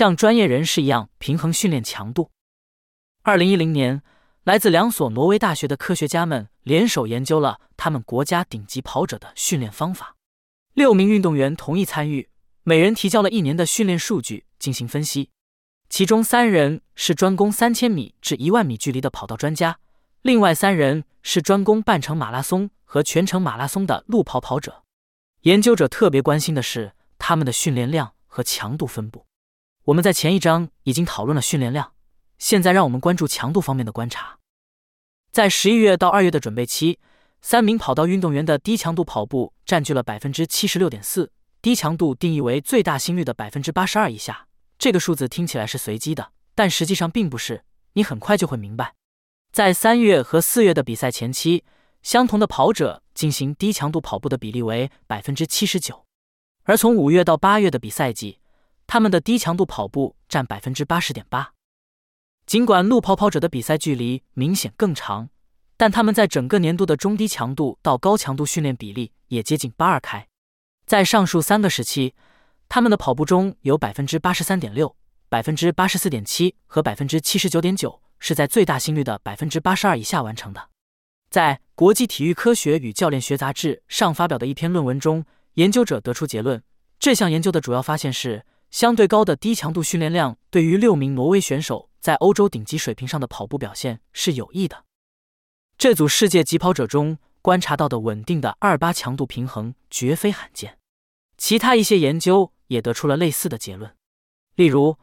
像专业人士一样平衡训练强度。二零一零年，来自两所挪威大学的科学家们联手研究了他们国家顶级跑者的训练方法。六名运动员同意参与，每人提交了一年的训练数据进行分析。其中三人是专攻三千米至一万米距离的跑道专家，另外三人是专攻半程马拉松和全程马拉松的路跑跑者。研究者特别关心的是他们的训练量和强度分布。我们在前一章已经讨论了训练量，现在让我们关注强度方面的观察。在十一月到二月的准备期，三名跑道运动员的低强度跑步占据了百分之七十六点四，低强度定义为最大心率的百分之八十二以下。这个数字听起来是随机的，但实际上并不是。你很快就会明白，在三月和四月的比赛前期，相同的跑者进行低强度跑步的比例为百分之七十九，而从五月到八月的比赛季，他们的低强度跑步占百分之八十点八。尽管路跑跑者的比赛距离明显更长，但他们在整个年度的中低强度到高强度训练比例也接近八二开。在上述三个时期。他们的跑步中有百分之八十三点六、百分之八十四点七和百分之七十九点九是在最大心率的百分之八十二以下完成的。在《国际体育科学与教练学杂志》上发表的一篇论文中，研究者得出结论：这项研究的主要发现是，相对高的低强度训练量对于六名挪威选手在欧洲顶级水平上的跑步表现是有益的。这组世界疾跑者中观察到的稳定的二八强度平衡绝非罕见。其他一些研究。也得出了类似的结论。例如，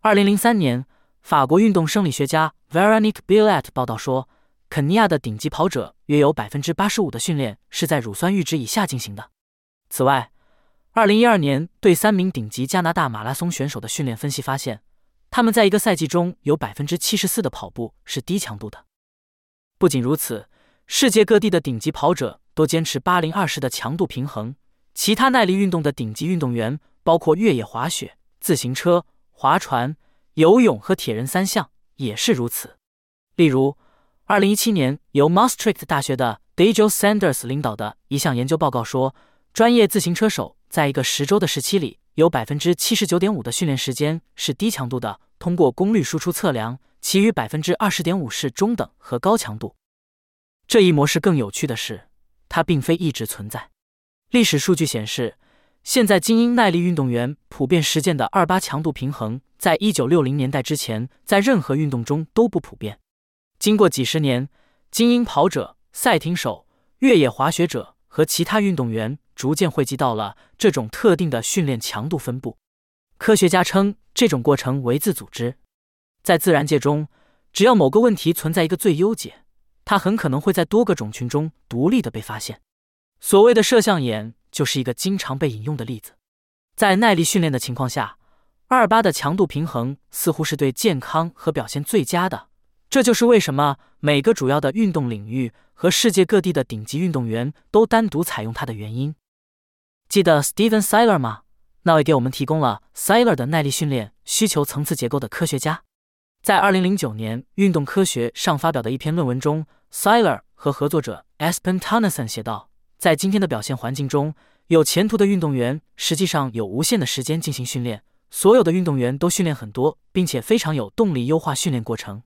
二零零三年，法国运动生理学家 Veronique Billet 报道说，肯尼亚的顶级跑者约有百分之八十五的训练是在乳酸阈值以下进行的。此外，二零一二年对三名顶级加拿大马拉松选手的训练分析发现，他们在一个赛季中有百分之七十四的跑步是低强度的。不仅如此，世界各地的顶级跑者都坚持八零二十的强度平衡。其他耐力运动的顶级运动员。包括越野滑雪、自行车、划船、游泳和铁人三项也是如此。例如，二零一七年由 Maastricht 大学的 Daniel Sanders 领导的一项研究报告说，专业自行车手在一个十周的时期里，有百分之七十九点五的训练时间是低强度的，通过功率输出测量；其余百分之二十点五是中等和高强度。这一模式更有趣的是，它并非一直存在。历史数据显示。现在，精英耐力运动员普遍实践的二八强度平衡，在一九六零年代之前，在任何运动中都不普遍。经过几十年，精英跑者、赛艇手、越野滑雪者和其他运动员逐渐汇集到了这种特定的训练强度分布。科学家称这种过程为自组织。在自然界中，只要某个问题存在一个最优解，它很可能会在多个种群中独立的被发现。所谓的摄像眼。就是一个经常被引用的例子。在耐力训练的情况下，二八的强度平衡似乎是对健康和表现最佳的。这就是为什么每个主要的运动领域和世界各地的顶级运动员都单独采用它的原因。记得 Steven Seiler 吗？那位给我们提供了 Seiler 的耐力训练需求层次结构的科学家，在二零零九年《运动科学》上发表的一篇论文中，Seiler 和合作者 Espen t o n n e s o n 写道。在今天的表现环境中，有前途的运动员实际上有无限的时间进行训练。所有的运动员都训练很多，并且非常有动力优化训练过程。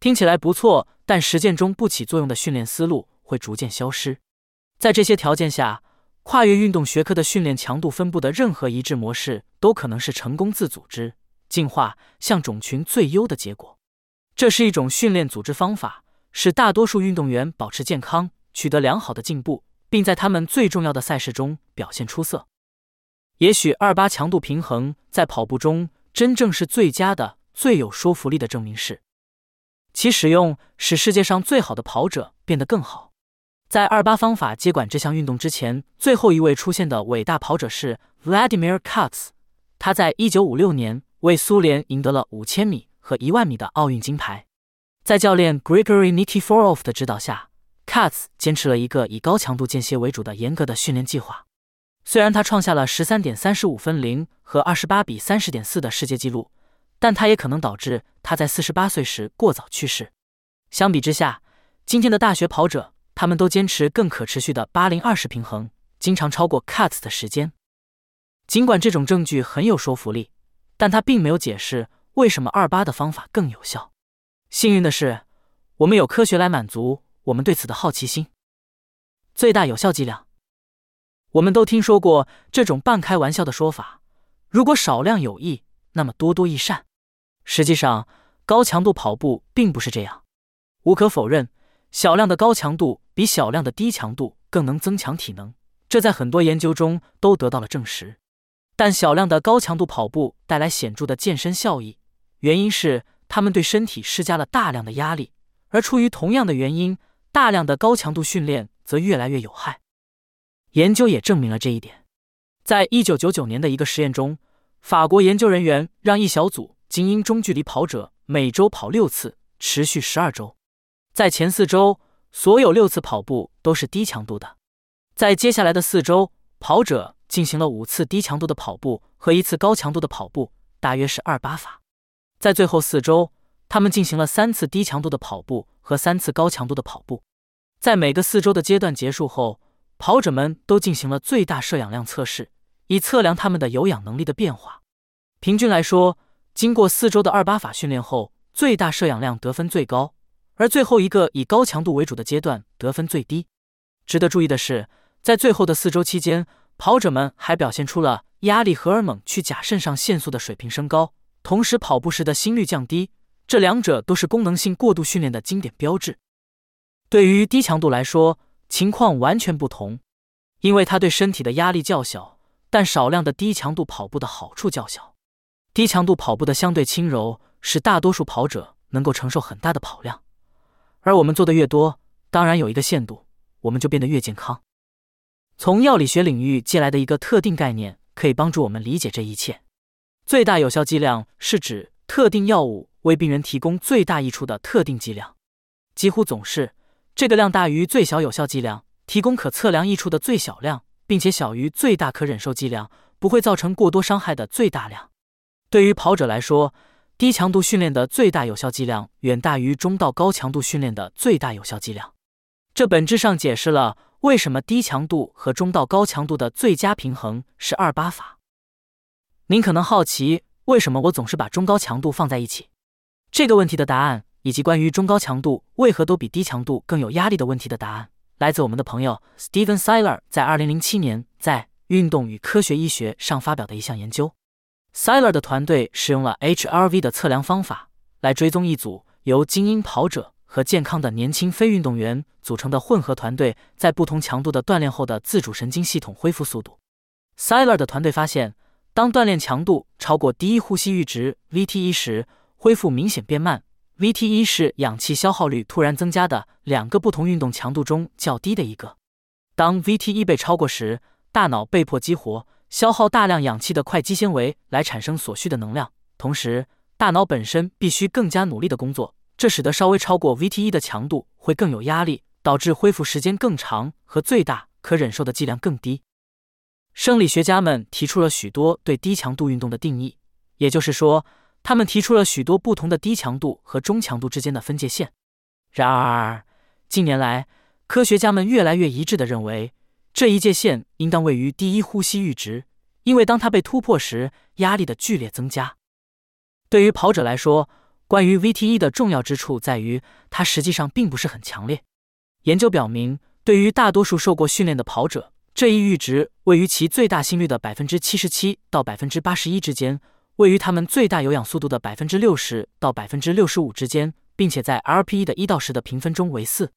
听起来不错，但实践中不起作用的训练思路会逐渐消失。在这些条件下，跨越运动学科的训练强度分布的任何一致模式都可能是成功自组织进化向种群最优的结果。这是一种训练组织方法，使大多数运动员保持健康，取得良好的进步。并在他们最重要的赛事中表现出色。也许二八强度平衡在跑步中真正是最佳的、最有说服力的证明是，其使用使世界上最好的跑者变得更好。在二八方法接管这项运动之前，最后一位出现的伟大跑者是 Vladimir Katz。他在一九五六年为苏联赢得了五千米和一万米的奥运金牌。在教练 Grigory Nikiforov 的指导下。Katz 坚持了一个以高强度间歇为主的严格的训练计划。虽然他创下了十三点三十五分零和二十八比三十点四的世界纪录，但他也可能导致他在四十八岁时过早去世。相比之下，今天的大学跑者他们都坚持更可持续的八零二十平衡，经常超过 cuts 的时间。尽管这种证据很有说服力，但它并没有解释为什么二八的方法更有效。幸运的是，我们有科学来满足我们对此的好奇心。最大有效剂量，我们都听说过这种半开玩笑的说法：如果少量有益，那么多多益善。实际上，高强度跑步并不是这样。无可否认，小量的高强度比小量的低强度更能增强体能，这在很多研究中都得到了证实。但小量的高强度跑步带来显著的健身效益，原因是他们对身体施加了大量的压力，而出于同样的原因，大量的高强度训练则越来越有害。研究也证明了这一点。在一九九九年的一个实验中，法国研究人员让一小组精英中距离跑者每周跑六次，持续十二周。在前四周，所有六次跑步都是低强度的。在接下来的四周，跑者进行了五次低强度的跑步和一次高强度的跑步，大约是二八法。在最后四周，他们进行了三次低强度的跑步和三次高强度的跑步。在每个四周的阶段结束后，跑者们都进行了最大摄氧量测试，以测量他们的有氧能力的变化。平均来说，经过四周的二八法训练后，最大摄氧量得分最高。而最后一个以高强度为主的阶段得分最低。值得注意的是，在最后的四周期间，跑者们还表现出了压力荷尔蒙去甲肾上腺素的水平升高，同时跑步时的心率降低。这两者都是功能性过度训练的经典标志。对于低强度来说，情况完全不同，因为它对身体的压力较小，但少量的低强度跑步的好处较小。低强度跑步的相对轻柔，使大多数跑者能够承受很大的跑量。而我们做的越多，当然有一个限度，我们就变得越健康。从药理学领域借来的一个特定概念，可以帮助我们理解这一切。最大有效剂量是指特定药物为病人提供最大益处的特定剂量，几乎总是这个量大于最小有效剂量，提供可测量益处的最小量，并且小于最大可忍受剂量，不会造成过多伤害的最大量。对于跑者来说，低强度训练的最大有效剂量远大于中到高强度训练的最大有效剂量，这本质上解释了为什么低强度和中到高强度的最佳平衡是二八法。您可能好奇，为什么我总是把中高强度放在一起？这个问题的答案，以及关于中高强度为何都比低强度更有压力的问题的答案，来自我们的朋友 Steven Seiler 在二零零七年在《运动与科学医学》上发表的一项研究。Siler 的团队使用了 HRV 的测量方法来追踪一组由精英跑者和健康的年轻非运动员组成的混合团队在不同强度的锻炼后的自主神经系统恢复速度。Siler 的团队发现，当锻炼强度超过第一呼吸阈值 VT1 时，恢复明显变慢。VT1 是氧气消耗率突然增加的两个不同运动强度中较低的一个。当 VT1 被超过时，大脑被迫激活。消耗大量氧气的快肌纤维来产生所需的能量，同时大脑本身必须更加努力的工作，这使得稍微超过 V T E 的强度会更有压力，导致恢复时间更长和最大可忍受的剂量更低。生理学家们提出了许多对低强度运动的定义，也就是说，他们提出了许多不同的低强度和中强度之间的分界线。然而，近年来科学家们越来越一致地认为。这一界限应当位于第一呼吸阈值，因为当它被突破时，压力的剧烈增加。对于跑者来说，关于 VT1 的重要之处在于，它实际上并不是很强烈。研究表明，对于大多数受过训练的跑者，这一阈值位于其最大心率的百分之七十七到百分之八十一之间，位于他们最大有氧速度的百分之六十到百分之六十五之间，并且在 RPE 的一到十的评分中为四。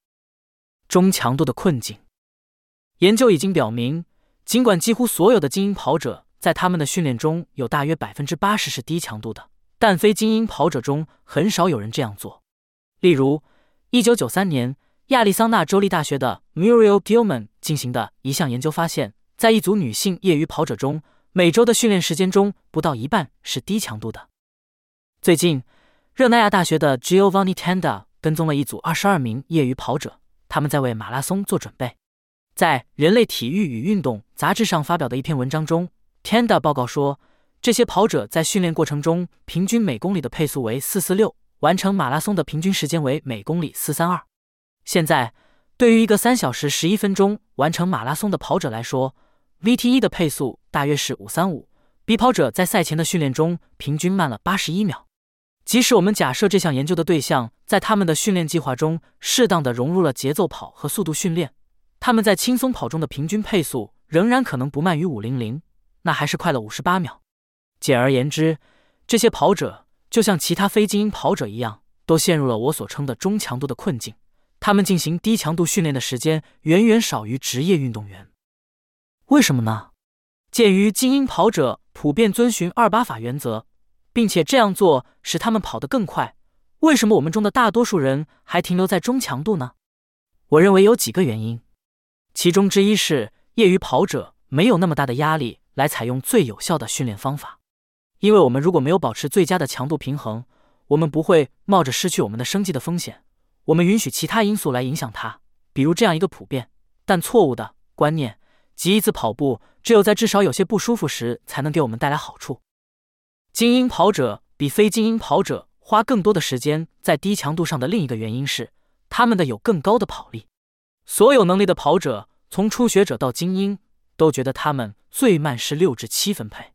中强度的困境。研究已经表明，尽管几乎所有的精英跑者在他们的训练中有大约百分之八十是低强度的，但非精英跑者中很少有人这样做。例如，一九九三年亚利桑那州立大学的 Muriel Gilman 进行的一项研究发现，在一组女性业余跑者中，每周的训练时间中不到一半是低强度的。最近，热那亚大学的 Giovanni Tanda 跟踪了一组二十二名业余跑者，他们在为马拉松做准备。在《人类体育与运动》杂志上发表的一篇文章中，Tanda 报告说，这些跑者在训练过程中平均每公里的配速为四四六，完成马拉松的平均时间为每公里四三二。现在，对于一个三小时十一分钟完成马拉松的跑者来说，VTE 的配速大约是五三五比跑者在赛前的训练中平均慢了八十一秒。即使我们假设这项研究的对象在他们的训练计划中适当的融入了节奏跑和速度训练，他们在轻松跑中的平均配速仍然可能不慢于五零零，那还是快了五十八秒。简而言之，这些跑者就像其他非精英跑者一样，都陷入了我所称的中强度的困境。他们进行低强度训练的时间远远少于职业运动员。为什么呢？鉴于精英跑者普遍遵循二八法原则。并且这样做使他们跑得更快。为什么我们中的大多数人还停留在中强度呢？我认为有几个原因，其中之一是业余跑者没有那么大的压力来采用最有效的训练方法。因为我们如果没有保持最佳的强度平衡，我们不会冒着失去我们的生计的风险。我们允许其他因素来影响它，比如这样一个普遍但错误的观念：即一次跑步只有在至少有些不舒服时才能给我们带来好处。精英跑者比非精英跑者花更多的时间在低强度上的另一个原因是，他们的有更高的跑力。所有能力的跑者，从初学者到精英，都觉得他们最慢是六至七分配。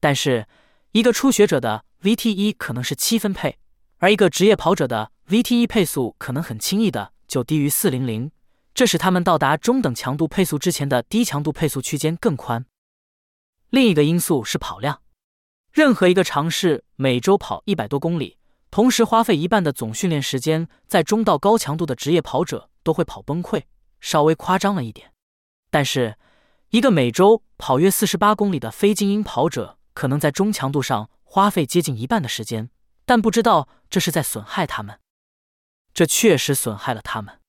但是，一个初学者的 VT1 可能是七分配，而一个职业跑者的 VT1 配速可能很轻易的就低于四零零，这使他们到达中等强度配速之前的低强度配速区间更宽。另一个因素是跑量。任何一个尝试每周跑一百多公里，同时花费一半的总训练时间在中到高强度的职业跑者都会跑崩溃，稍微夸张了一点。但是，一个每周跑约四十八公里的非精英跑者，可能在中强度上花费接近一半的时间，但不知道这是在损害他们。这确实损害了他们。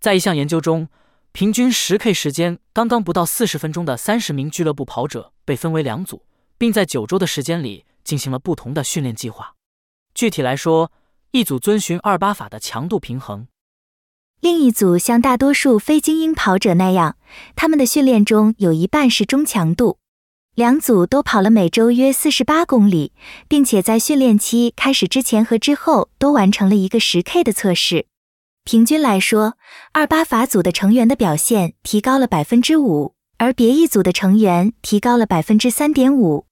在一项研究中，平均十 K 时间刚刚不到四十分钟的三十名俱乐部跑者被分为两组。并在九周的时间里进行了不同的训练计划。具体来说，一组遵循二八法的强度平衡，另一组像大多数非精英跑者那样，他们的训练中有一半是中强度。两组都跑了每周约四十八公里，并且在训练期开始之前和之后都完成了一个十 K 的测试。平均来说，二八法组的成员的表现提高了百分之五，而别一组的成员提高了百分之三点五。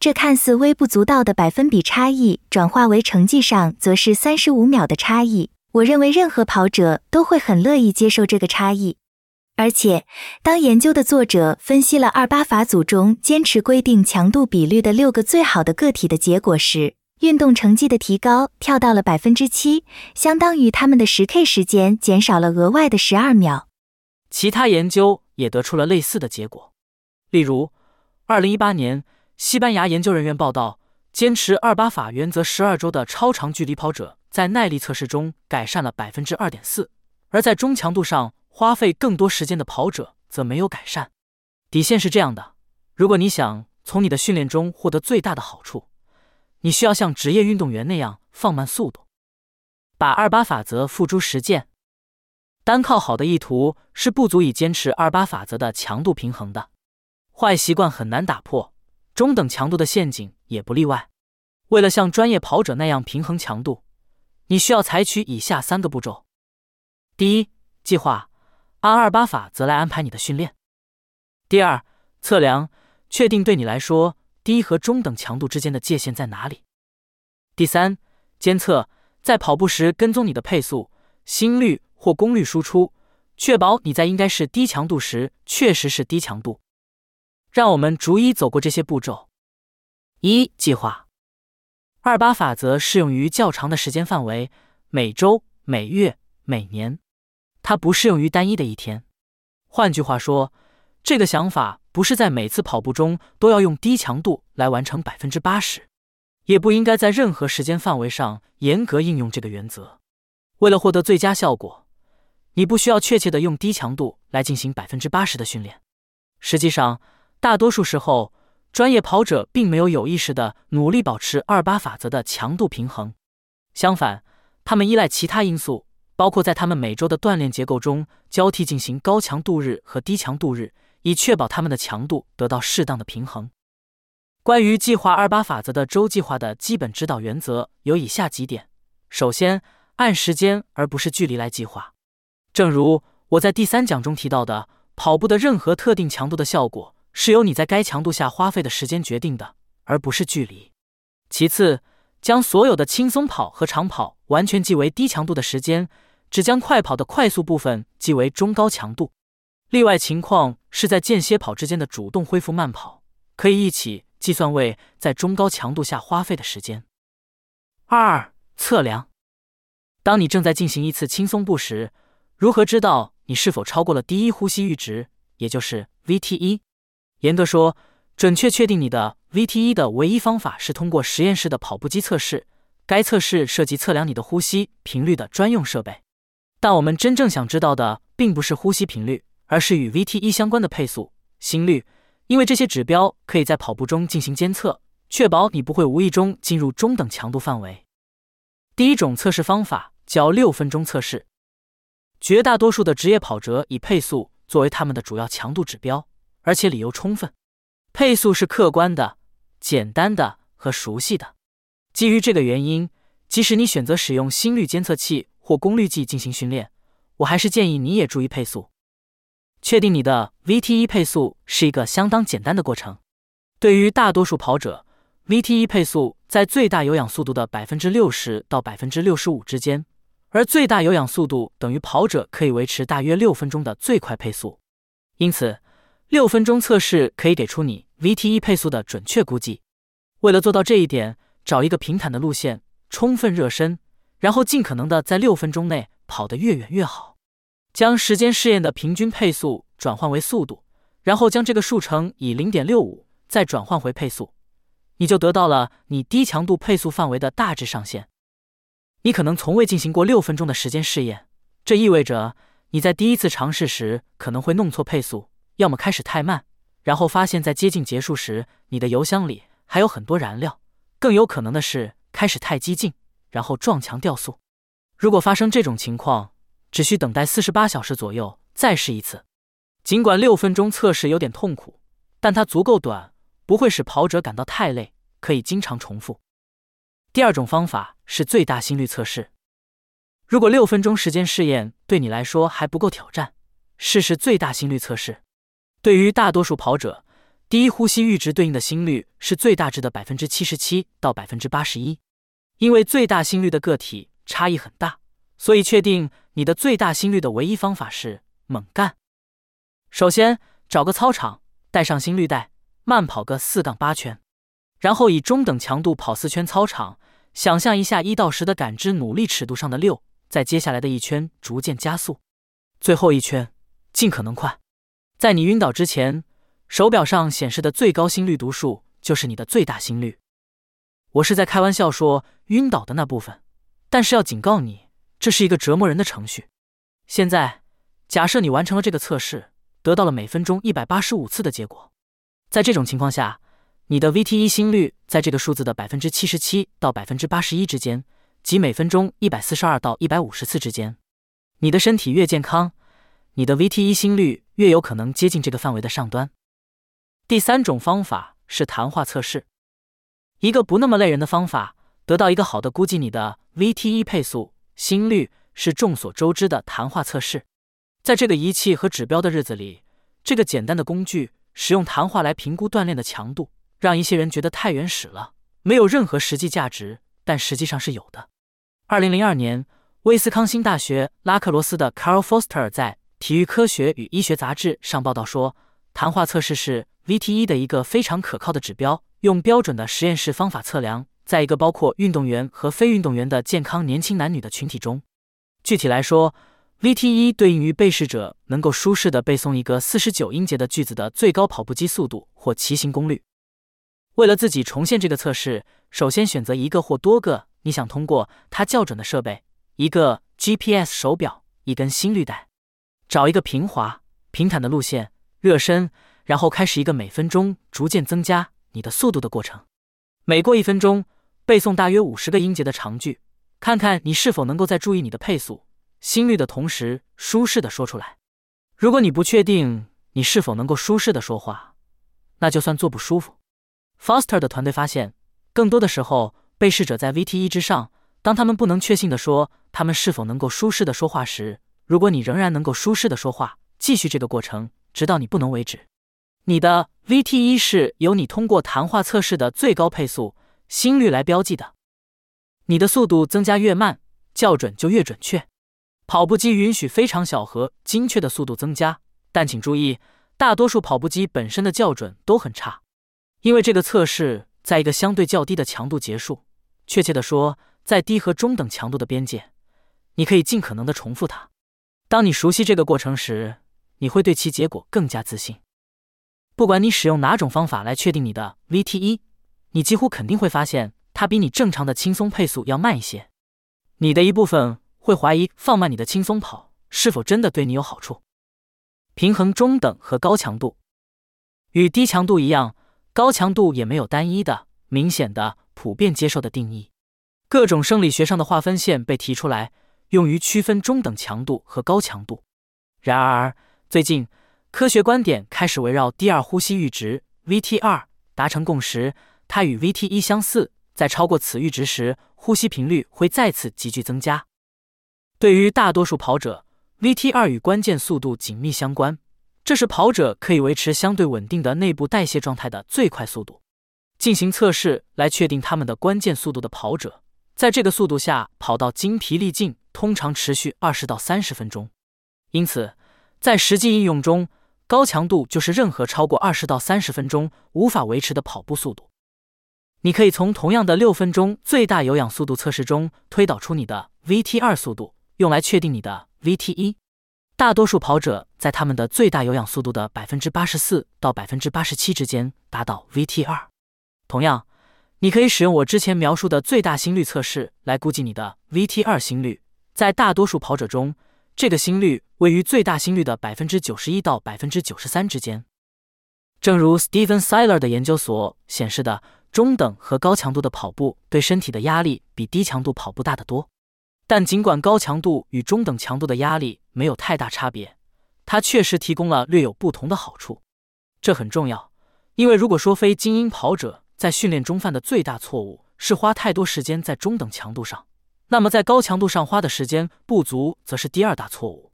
这看似微不足道的百分比差异，转化为成绩上则是三十五秒的差异。我认为任何跑者都会很乐意接受这个差异。而且，当研究的作者分析了二八法组中坚持规定强度比率的六个最好的个体的结果时，运动成绩的提高跳到了百分之七，相当于他们的十 K 时间减少了额外的十二秒。其他研究也得出了类似的结果，例如，二零一八年。西班牙研究人员报道，坚持二八法原则十二周的超长距离跑者在耐力测试中改善了百分之二点四，而在中强度上花费更多时间的跑者则没有改善。底线是这样的：如果你想从你的训练中获得最大的好处，你需要像职业运动员那样放慢速度，把二八法则付诸实践。单靠好的意图是不足以坚持二八法则的强度平衡的，坏习惯很难打破。中等强度的陷阱也不例外。为了像专业跑者那样平衡强度，你需要采取以下三个步骤：第一，计划，按二八法则来安排你的训练；第二，测量，确定对你来说低和中等强度之间的界限在哪里；第三，监测，在跑步时跟踪你的配速、心率或功率输出，确保你在应该是低强度时确实是低强度。让我们逐一走过这些步骤。一、计划。二八法则适用于较长的时间范围，每周、每月、每年。它不适用于单一的一天。换句话说，这个想法不是在每次跑步中都要用低强度来完成百分之八十，也不应该在任何时间范围上严格应用这个原则。为了获得最佳效果，你不需要确切的用低强度来进行百分之八十的训练。实际上，大多数时候，专业跑者并没有有意识的努力保持二八法则的强度平衡。相反，他们依赖其他因素，包括在他们每周的锻炼结构中交替进行高强度日和低强度日，以确保他们的强度得到适当的平衡。关于计划二八法则的周计划的基本指导原则有以下几点：首先，按时间而不是距离来计划。正如我在第三讲中提到的，跑步的任何特定强度的效果。是由你在该强度下花费的时间决定的，而不是距离。其次，将所有的轻松跑和长跑完全记为低强度的时间，只将快跑的快速部分记为中高强度。例外情况是在间歇跑之间的主动恢复慢跑，可以一起计算为在中高强度下花费的时间。二、测量。当你正在进行一次轻松步时，如何知道你是否超过了第一呼吸阈值，也就是 VT1？严格说，准确确定你的 VT1 的唯一方法是通过实验室的跑步机测试。该测试涉及测量你的呼吸频率的专用设备。但我们真正想知道的并不是呼吸频率，而是与 VT1 相关的配速、心率，因为这些指标可以在跑步中进行监测，确保你不会无意中进入中等强度范围。第一种测试方法。叫六分钟测试，绝大多数的职业跑者以配速作为他们的主要强度指标，而且理由充分。配速是客观的、简单的和熟悉的。基于这个原因，即使你选择使用心率监测器或功率计进行训练，我还是建议你也注意配速。确定你的 VTE 配速是一个相当简单的过程。对于大多数跑者，VTE 配速在最大有氧速度的百分之六十到百分之六十五之间。而最大有氧速度等于跑者可以维持大约六分钟的最快配速，因此六分钟测试可以给出你 V T E 配速的准确估计。为了做到这一点，找一个平坦的路线，充分热身，然后尽可能的在六分钟内跑得越远越好。将时间试验的平均配速转换为速度，然后将这个数乘以零点六五，再转换回配速，你就得到了你低强度配速范围的大致上限。你可能从未进行过六分钟的时间试验，这意味着你在第一次尝试时可能会弄错配速，要么开始太慢，然后发现，在接近结束时你的油箱里还有很多燃料；更有可能的是开始太激进，然后撞墙掉速。如果发生这种情况，只需等待四十八小时左右再试一次。尽管六分钟测试有点痛苦，但它足够短，不会使跑者感到太累，可以经常重复。第二种方法是最大心率测试。如果六分钟时间试验对你来说还不够挑战，试试最大心率测试。对于大多数跑者，第一呼吸阈值对应的心率是最大值的百分之七十七到百分之八十一。因为最大心率的个体差异很大，所以确定你的最大心率的唯一方法是猛干。首先，找个操场，带上心率带，慢跑个四杠八圈。然后以中等强度跑四圈操场，想象一下一到十的感知努力尺度上的六，在接下来的一圈逐渐加速，最后一圈尽可能快。在你晕倒之前，手表上显示的最高心率读数就是你的最大心率。我是在开玩笑说晕倒的那部分，但是要警告你，这是一个折磨人的程序。现在假设你完成了这个测试，得到了每分钟一百八十五次的结果，在这种情况下。你的 VT1 心率在这个数字的百分之七十七到百分之八十一之间，即每分钟一百四十二到一百五十次之间。你的身体越健康，你的 VT1 心率越有可能接近这个范围的上端。第三种方法是谈话测试，一个不那么累人的方法，得到一个好的估计你的 VTE 配速、心率是众所周知的谈话测试。在这个仪器和指标的日子里，这个简单的工具使用谈话来评估锻炼的强度。让一些人觉得太原始了，没有任何实际价值，但实际上是有的。二零零二年，威斯康星大学拉克罗斯的 Carl Foster 在《体育科学与医学杂志》上报道说，谈话测试是 VTE 的一个非常可靠的指标，用标准的实验室方法测量，在一个包括运动员和非运动员的健康年轻男女的群体中。具体来说，VTE 对应于被试者能够舒适的背诵一个四十九音节的句子的最高跑步机速度或骑行功率。为了自己重现这个测试，首先选择一个或多个你想通过它校准的设备，一个 GPS 手表，一根心率带，找一个平滑、平坦的路线，热身，然后开始一个每分钟逐渐增加你的速度的过程。每过一分钟，背诵大约五十个音节的长句，看看你是否能够在注意你的配速、心率的同时舒适的说出来。如果你不确定你是否能够舒适的说话，那就算做不舒服。Foster 的团队发现，更多的时候，被试者在 VTE 之上。当他们不能确信的说他们是否能够舒适的说话时，如果你仍然能够舒适的说话，继续这个过程，直到你不能为止。你的 VT1 是由你通过谈话测试的最高配速心率来标记的。你的速度增加越慢，校准就越准确。跑步机允许非常小和精确的速度增加，但请注意，大多数跑步机本身的校准都很差，因为这个测试在一个相对较低的强度结束。确切的说，在低和中等强度的边界，你可以尽可能的重复它。当你熟悉这个过程时，你会对其结果更加自信。不管你使用哪种方法来确定你的 VTE，你几乎肯定会发现它比你正常的轻松配速要慢一些。你的一部分会怀疑放慢你的轻松跑是否真的对你有好处。平衡中等和高强度，与低强度一样，高强度也没有单一的、明显的、普遍接受的定义。各种生理学上的划分线被提出来，用于区分中等强度和高强度。然而，最近。科学观点开始围绕第二呼吸阈值 VT2 达成共识，它与 VT1 相似，在超过此阈值时，呼吸频率会再次急剧增加。对于大多数跑者，VT2 与关键速度紧密相关，这是跑者可以维持相对稳定的内部代谢状态的最快速度。进行测试来确定他们的关键速度的跑者，在这个速度下跑到精疲力尽，通常持续二十到三十分钟。因此，在实际应用中，高强度就是任何超过二十到三十分钟无法维持的跑步速度。你可以从同样的六分钟最大有氧速度测试中推导出你的 VT2 速度，用来确定你的 VT1。大多数跑者在他们的最大有氧速度的百分之八十四到百分之八十七之间达到 VT2。同样，你可以使用我之前描述的最大心率测试来估计你的 VT2 心率。在大多数跑者中，这个心率位于最大心率的百分之九十一到百分之九十三之间。正如 Steven Siler 的研究所显示的，中等和高强度的跑步对身体的压力比低强度跑步大得多。但尽管高强度与中等强度的压力没有太大差别，它确实提供了略有不同的好处。这很重要，因为如果说非精英跑者在训练中犯的最大错误是花太多时间在中等强度上。那么，在高强度上花的时间不足，则是第二大错误。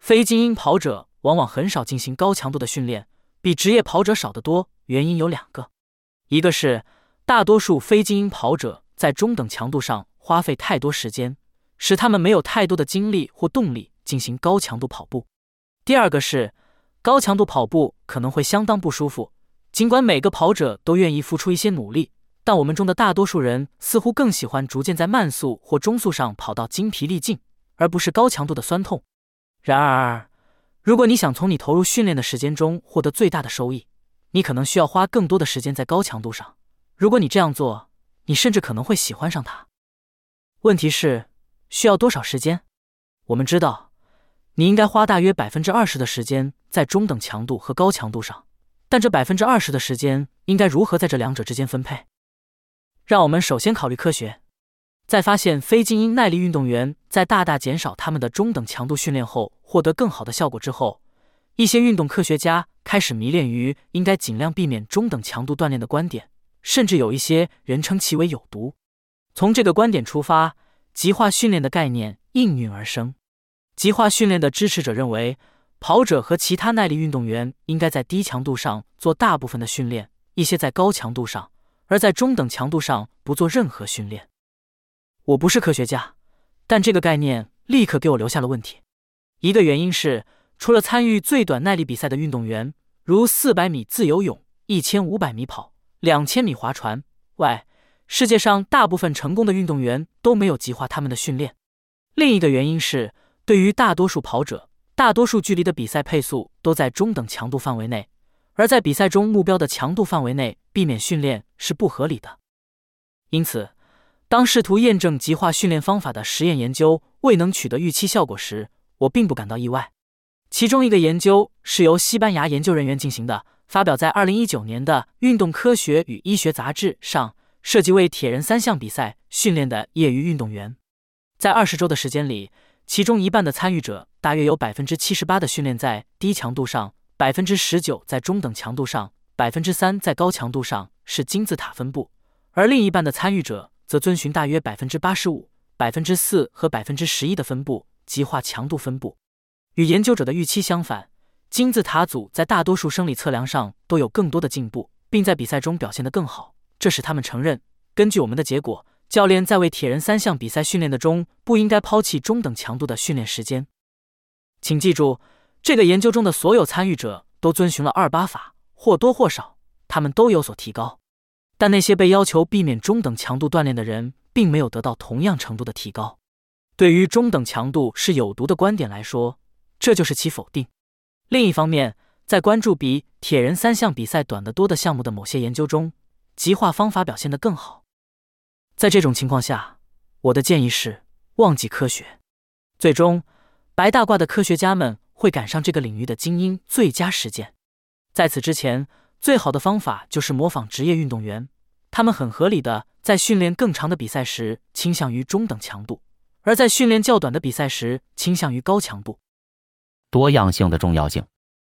非精英跑者往往很少进行高强度的训练，比职业跑者少得多。原因有两个：一个是大多数非精英跑者在中等强度上花费太多时间，使他们没有太多的精力或动力进行高强度跑步；第二个是高强度跑步可能会相当不舒服，尽管每个跑者都愿意付出一些努力。但我们中的大多数人似乎更喜欢逐渐在慢速或中速上跑到精疲力尽，而不是高强度的酸痛。然而，如果你想从你投入训练的时间中获得最大的收益，你可能需要花更多的时间在高强度上。如果你这样做，你甚至可能会喜欢上它。问题是需要多少时间？我们知道，你应该花大约百分之二十的时间在中等强度和高强度上，但这百分之二十的时间应该如何在这两者之间分配？让我们首先考虑科学。在发现非精英耐力运动员在大大减少他们的中等强度训练后获得更好的效果之后，一些运动科学家开始迷恋于应该尽量避免中等强度锻炼的观点，甚至有一些人称其为有毒。从这个观点出发，极化训练的概念应运而生。极化训练的支持者认为，跑者和其他耐力运动员应该在低强度上做大部分的训练，一些在高强度上。而在中等强度上不做任何训练。我不是科学家，但这个概念立刻给我留下了问题。一个原因是，除了参与最短耐力比赛的运动员，如四百米自由泳、一千五百米跑、两千米划船外，世界上大部分成功的运动员都没有极化他们的训练。另一个原因是，对于大多数跑者，大多数距离的比赛配速都在中等强度范围内。而在比赛中目标的强度范围内避免训练是不合理的。因此，当试图验证极化训练方法的实验研究未能取得预期效果时，我并不感到意外。其中一个研究是由西班牙研究人员进行的，发表在二零一九年的《运动科学与医学杂志》上，涉及为铁人三项比赛训练的业余运动员。在二十周的时间里，其中一半的参与者，大约有百分之七十八的训练在低强度上。百分之十九在中等强度上，百分之三在高强度上是金字塔分布，而另一半的参与者则遵循大约百分之八十五、百分之四和百分之十一的分布极化强度分布。与研究者的预期相反，金字塔组在大多数生理测量上都有更多的进步，并在比赛中表现得更好，这使他们承认，根据我们的结果，教练在为铁人三项比赛训练的中不应该抛弃中等强度的训练时间。请记住，这个研究中的所有参与者都遵循了二八法，或多或少，他们都有所提高。但那些被要求避免中等强度锻炼的人，并没有得到同样程度的提高。对于中等强度是有毒的观点来说，这就是其否定。另一方面，在关注比铁人三项比赛短得多的项目的某些研究中，极化方法表现得更好。在这种情况下，我的建议是忘记科学。最终，白大褂的科学家们会赶上这个领域的精英最佳实践。在此之前，最好的方法就是模仿职业运动员，他们很合理的在训练更长的比赛时倾向于中等强度，而在训练较短的比赛时倾向于高强度。多样性的重要性。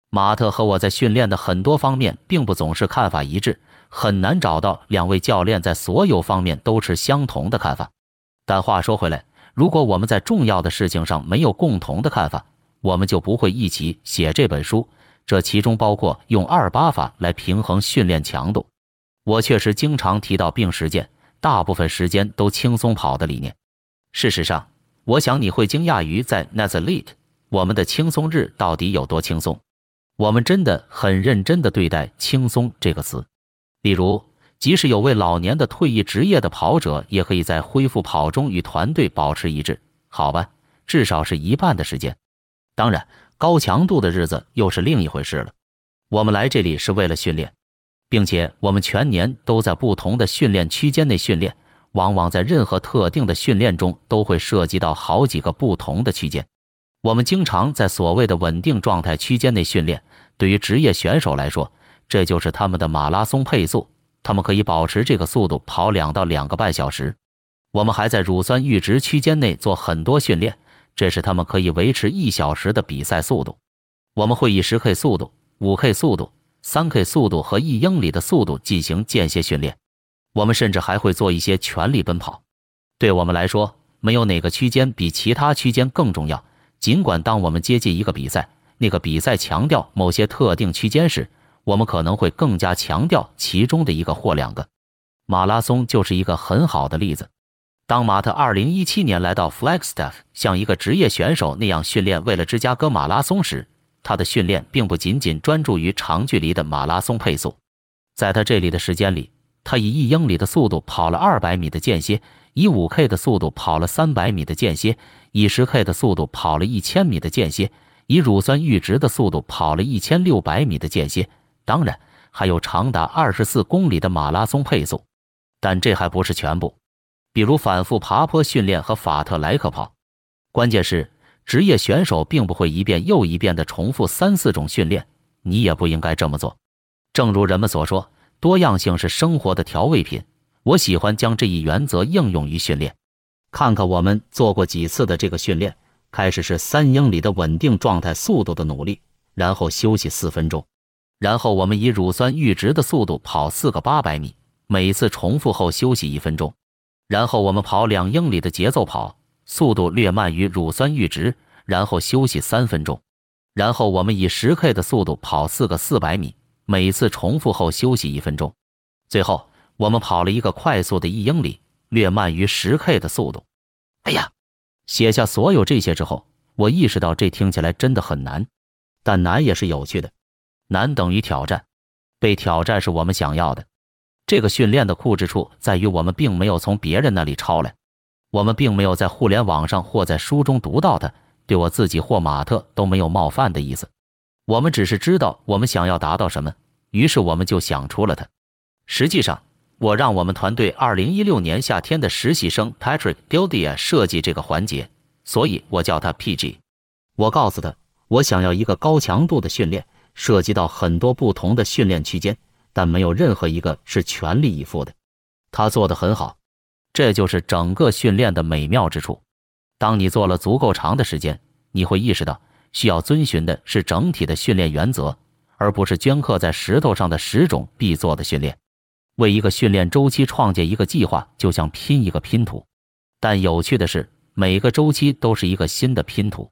马特和我在训练的很多方面并不总是看法一致，很难找到两位教练在所有方面都持相同的看法。但话说回来，如果我们在重要的事情上没有共同的看法，我们就不会一起写这本书。这其中包括用二八法来平衡训练强度。我确实经常提到并实践，大部分时间都轻松跑的理念。事实上，我想你会惊讶于在 Nazareth，我们的轻松日到底有多轻松。我们真的很认真地对待“轻松”这个词。例如，即使有位老年的退役职业的跑者，也可以在恢复跑中与团队保持一致。好吧，至少是一半的时间。当然。高强度的日子又是另一回事了。我们来这里是为了训练，并且我们全年都在不同的训练区间内训练，往往在任何特定的训练中都会涉及到好几个不同的区间。我们经常在所谓的稳定状态区间内训练。对于职业选手来说，这就是他们的马拉松配速，他们可以保持这个速度跑两到两个半小时。我们还在乳酸阈值区间内做很多训练。这是他们可以维持一小时的比赛速度。我们会以十 K 速度、五 K 速度、三 K 速度和一英里的速度进行间歇训练。我们甚至还会做一些全力奔跑。对我们来说，没有哪个区间比其他区间更重要。尽管当我们接近一个比赛，那个比赛强调某些特定区间时，我们可能会更加强调其中的一个或两个。马拉松就是一个很好的例子。当马特2017年来到 Flagstaff，像一个职业选手那样训练为了芝加哥马拉松时，他的训练并不仅仅专注于长距离的马拉松配速。在他这里的时间里，他以一英里的速度跑了200米的间歇，以 5K 的速度跑了300米的间歇，以 10K 的速度跑了1000米的间歇，以乳酸阈值的速度跑了1600米的间歇。当然，还有长达24公里的马拉松配速。但这还不是全部。比如反复爬坡训练和法特莱克跑，关键是职业选手并不会一遍又一遍地重复三四种训练，你也不应该这么做。正如人们所说，多样性是生活的调味品。我喜欢将这一原则应用于训练。看看我们做过几次的这个训练：开始是三英里的稳定状态速度的努力，然后休息四分钟，然后我们以乳酸阈值的速度跑四个八百米，每次重复后休息一分钟。然后我们跑两英里的节奏跑，速度略慢于乳酸阈值，然后休息三分钟。然后我们以十 K 的速度跑四个四百米，每次重复后休息一分钟。最后我们跑了一个快速的一英里，略慢于十 K 的速度。哎呀，写下所有这些之后，我意识到这听起来真的很难，但难也是有趣的。难等于挑战，被挑战是我们想要的。这个训练的酷之处在于，我们并没有从别人那里抄来，我们并没有在互联网上或在书中读到的，对我自己或马特都没有冒犯的意思。我们只是知道我们想要达到什么，于是我们就想出了它。实际上，我让我们团队2016年夏天的实习生 Patrick Gildia 设计这个环节，所以我叫他 PG。我告诉他，我想要一个高强度的训练，涉及到很多不同的训练区间。但没有任何一个是全力以赴的，他做得很好，这就是整个训练的美妙之处。当你做了足够长的时间，你会意识到需要遵循的是整体的训练原则，而不是镌刻在石头上的十种必做的训练。为一个训练周期创建一个计划，就像拼一个拼图。但有趣的是，每个周期都是一个新的拼图。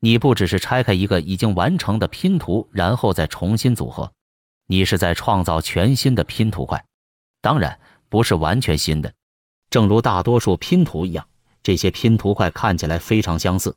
你不只是拆开一个已经完成的拼图，然后再重新组合，你是在创造全新的拼图块。当然，不是完全新的。正如大多数拼图一样，这些拼图块看起来非常相似，